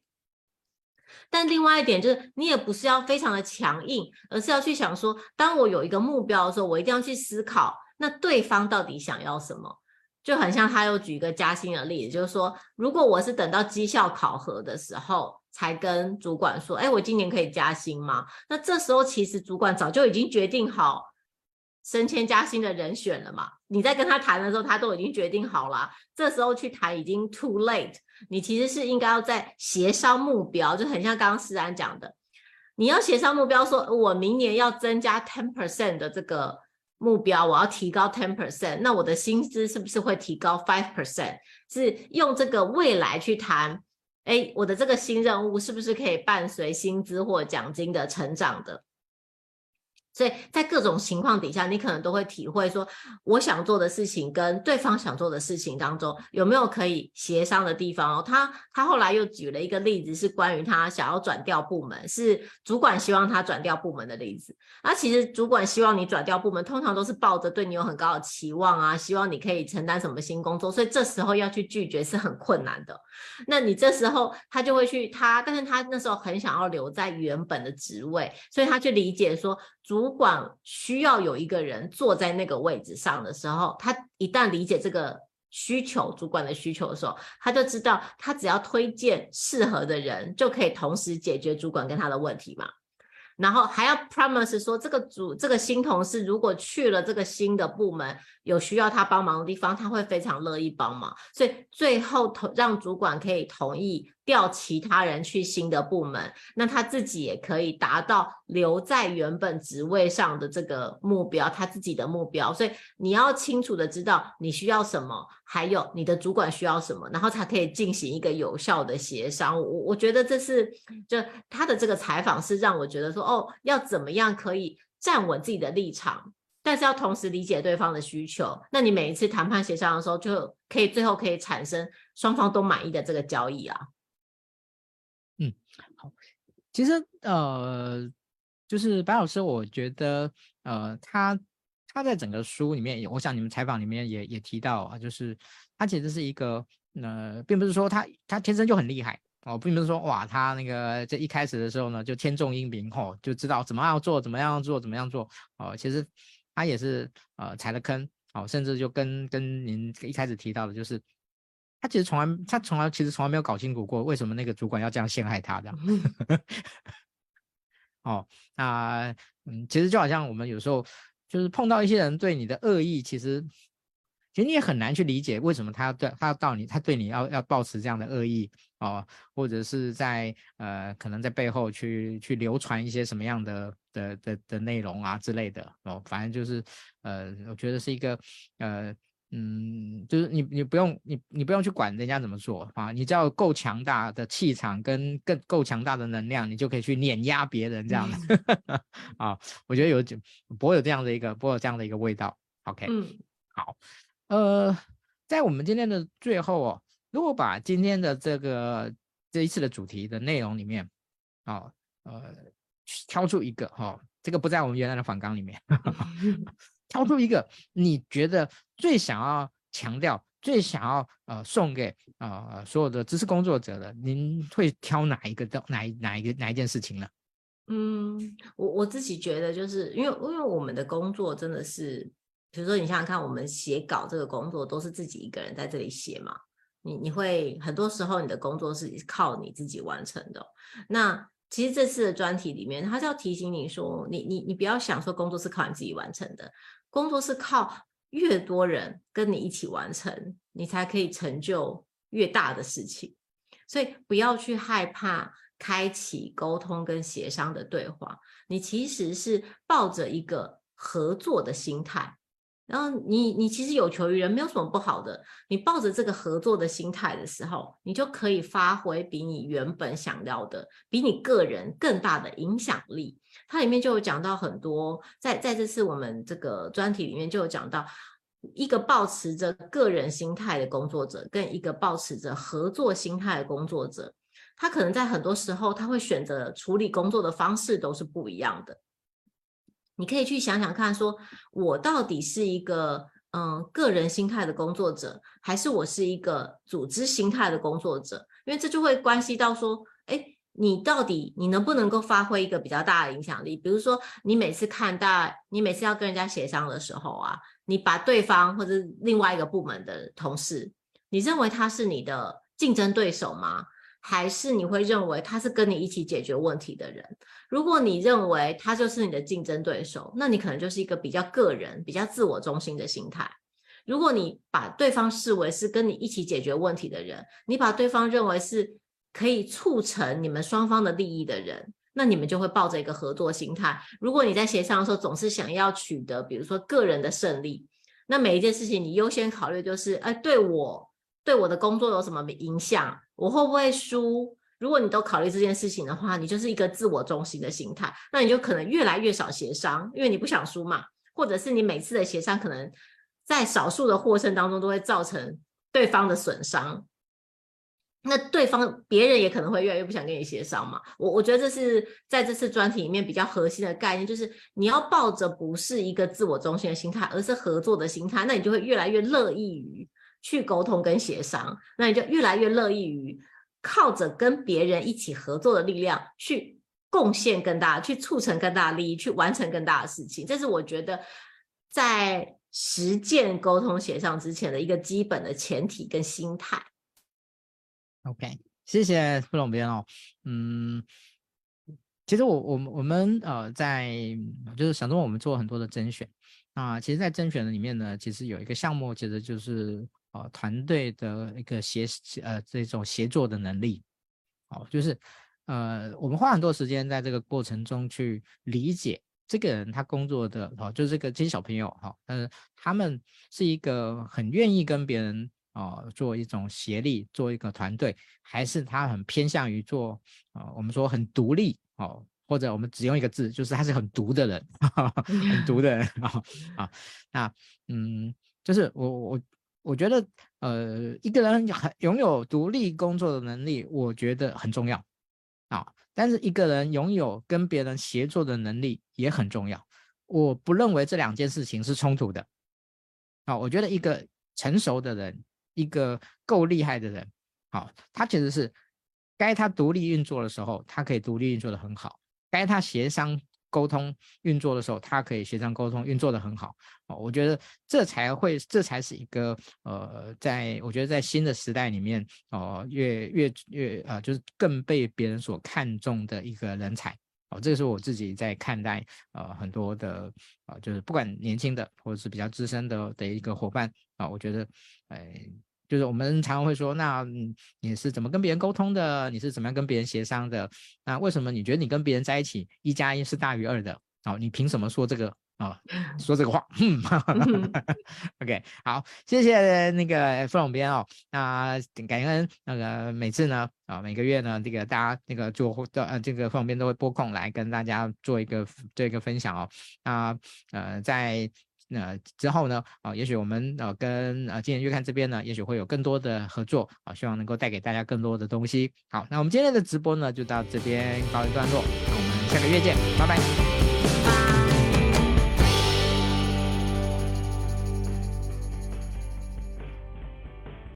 但另外一点就是，你也不是要非常的强硬，而是要去想说，当我有一个目标的时候，我一定要去思考，那对方到底想要什么。就很像他又举一个加薪的例子，就是说，如果我是等到绩效考核的时候才跟主管说，哎，我今年可以加薪吗？那这时候其实主管早就已经决定好升迁加薪的人选了嘛。你在跟他谈的时候，他都已经决定好了。这时候去谈已经 too late。你其实是应该要在协商目标，就很像刚刚思安讲的，你要协商目标，说我明年要增加 ten percent 的这个。目标我要提高 ten percent，那我的薪资是不是会提高 five percent？是用这个未来去谈，哎，我的这个新任务是不是可以伴随薪资或奖金的成长的？所以在各种情况底下，你可能都会体会说，我想做的事情跟对方想做的事情当中有没有可以协商的地方哦。他他后来又举了一个例子，是关于他想要转调部门，是主管希望他转调部门的例子。那其实主管希望你转调部门，通常都是抱着对你有很高的期望啊，希望你可以承担什么新工作，所以这时候要去拒绝是很困难的。那你这时候他就会去他，但是他那时候很想要留在原本的职位，所以他去理解说。主主管需要有一个人坐在那个位置上的时候，他一旦理解这个需求，主管的需求的时候，他就知道他只要推荐适合的人，就可以同时解决主管跟他的问题嘛。然后还要 promise 说，这个主这个新同事如果去了这个新的部门，有需要他帮忙的地方，他会非常乐意帮忙。所以最后同让主管可以同意。调其他人去新的部门，那他自己也可以达到留在原本职位上的这个目标，他自己的目标。所以你要清楚的知道你需要什么，还有你的主管需要什么，然后才可以进行一个有效的协商。我我觉得这是就他的这个采访是让我觉得说，哦，要怎么样可以站稳自己的立场，但是要同时理解对方的需求。那你每一次谈判协商的时候，就可以最后可以产生双方都满意的这个交易啊。其实呃，就是白老师，我觉得呃，他他在整个书里面，我想你们采访里面也也提到啊，就是他其实是一个呃，并不是说他他天生就很厉害哦，并不是说哇，他那个在一开始的时候呢就天纵英明哦，就知道怎么样做，怎么样做，怎么样做哦，其实他也是呃踩了坑哦，甚至就跟跟您一开始提到的，就是。他其实从来，他从来其实从来没有搞清楚过为什么那个主管要这样陷害他的。哦，那嗯，其实就好像我们有时候就是碰到一些人对你的恶意，其实其实你也很难去理解为什么他要对他要到你，他对你要要抱持这样的恶意哦，或者是在呃可能在背后去去流传一些什么样的的的的内容啊之类的哦，反正就是呃，我觉得是一个呃。嗯，就是你你不用你你不用去管人家怎么做啊，你只要够强大的气场跟更够强大的能量，你就可以去碾压别人这样的、嗯、啊。我觉得有不会有这样的一个不会有这样的一个味道。OK，嗯，好，呃，在我们今天的最后哦，如果把今天的这个这一次的主题的内容里面啊，呃，挑出一个哈、哦，这个不在我们原来的访纲里面，挑出一个你觉得最想要强调、最想要呃送给呃所有的知识工作者的，您会挑哪一个的哪哪一个哪一件事情呢？嗯，我我自己觉得就是因为因为我们的工作真的是，比如说你想想看，我们写稿这个工作都是自己一个人在这里写嘛，你你会很多时候你的工作是靠你自己完成的。那其实这次的专题里面，他是要提醒你说，你你你不要想说工作是靠你自己完成的，工作是靠越多人跟你一起完成，你才可以成就越大的事情。所以不要去害怕。开启沟通跟协商的对话，你其实是抱着一个合作的心态，然后你你其实有求于人，没有什么不好的。你抱着这个合作的心态的时候，你就可以发挥比你原本想要的，比你个人更大的影响力。它里面就有讲到很多，在在这次我们这个专题里面就有讲到，一个抱持着个人心态的工作者，跟一个抱持着合作心态的工作者。他可能在很多时候，他会选择处理工作的方式都是不一样的。你可以去想想看，说我到底是一个嗯个人心态的工作者，还是我是一个组织心态的工作者？因为这就会关系到说，哎，你到底你能不能够发挥一个比较大的影响力？比如说，你每次看到你每次要跟人家协商的时候啊，你把对方或者另外一个部门的同事，你认为他是你的竞争对手吗？还是你会认为他是跟你一起解决问题的人？如果你认为他就是你的竞争对手，那你可能就是一个比较个人、比较自我中心的心态。如果你把对方视为是跟你一起解决问题的人，你把对方认为是可以促成你们双方的利益的人，那你们就会抱着一个合作心态。如果你在协商的时候总是想要取得，比如说个人的胜利，那每一件事情你优先考虑就是，哎，对我。对我的工作有什么影响？我会不会输？如果你都考虑这件事情的话，你就是一个自我中心的心态，那你就可能越来越少协商，因为你不想输嘛。或者是你每次的协商，可能在少数的获胜当中，都会造成对方的损伤。那对方别人也可能会越来越不想跟你协商嘛。我我觉得这是在这次专题里面比较核心的概念，就是你要抱着不是一个自我中心的心态，而是合作的心态，那你就会越来越乐意于。去沟通跟协商，那你就越来越乐意于靠着跟别人一起合作的力量，去贡献更大，去促成更大的利益，去完成更大的事情。这是我觉得在实践沟通协商之前的一个基本的前提跟心态。OK，谢谢副总编哦。嗯，其实我我们我们呃在就是想说我们做很多的甄选啊，其实，在甄选的里面呢，其实有一个项目，其实就是。呃，团队的一个协呃这种协作的能力，哦，就是呃，我们花很多时间在这个过程中去理解这个人他工作的哦，就是这个这些小朋友哈，但是他们是一个很愿意跟别人哦做一种协力，做一个团队，还是他很偏向于做啊、哦，我们说很独立哦，或者我们只用一个字，就是他是很独的人，很独的人啊 啊、那嗯，就是我我。我觉得，呃，一个人很拥有独立工作的能力，我觉得很重要啊。但是一个人拥有跟别人协作的能力也很重要。我不认为这两件事情是冲突的啊。我觉得一个成熟的人，一个够厉害的人，啊，他其实是该他独立运作的时候，他可以独立运作得很好；该他协商。沟通运作的时候，他可以协商沟通运作得很好哦。我觉得这才会，这才是一个呃，在我觉得在新的时代里面哦、呃，越越越呃，就是更被别人所看重的一个人才哦。这个是我自己在看待呃很多的啊、呃，就是不管年轻的或者是比较资深的的一个伙伴啊、我觉得哎。就是我们常常会说，那你是怎么跟别人沟通的？你是怎么样跟别人协商的？那为什么你觉得你跟别人在一起，一加一是大于二的？哦，你凭什么说这个啊、哦？说这个话？嗯，OK，好，谢谢那个副总编哦。那感恩那个每次呢，啊、哦，每个月呢，这个大家那个做的呃，这个副总编都会拨空来跟大家做一个做一个分享哦。那呃，在。那之后呢？啊，也许我们呃跟呃今年月刊这边呢，也许会有更多的合作啊，希望能够带给大家更多的东西。好，那我们今天的直播呢，就到这边告一段落，那我们下个月见，拜拜。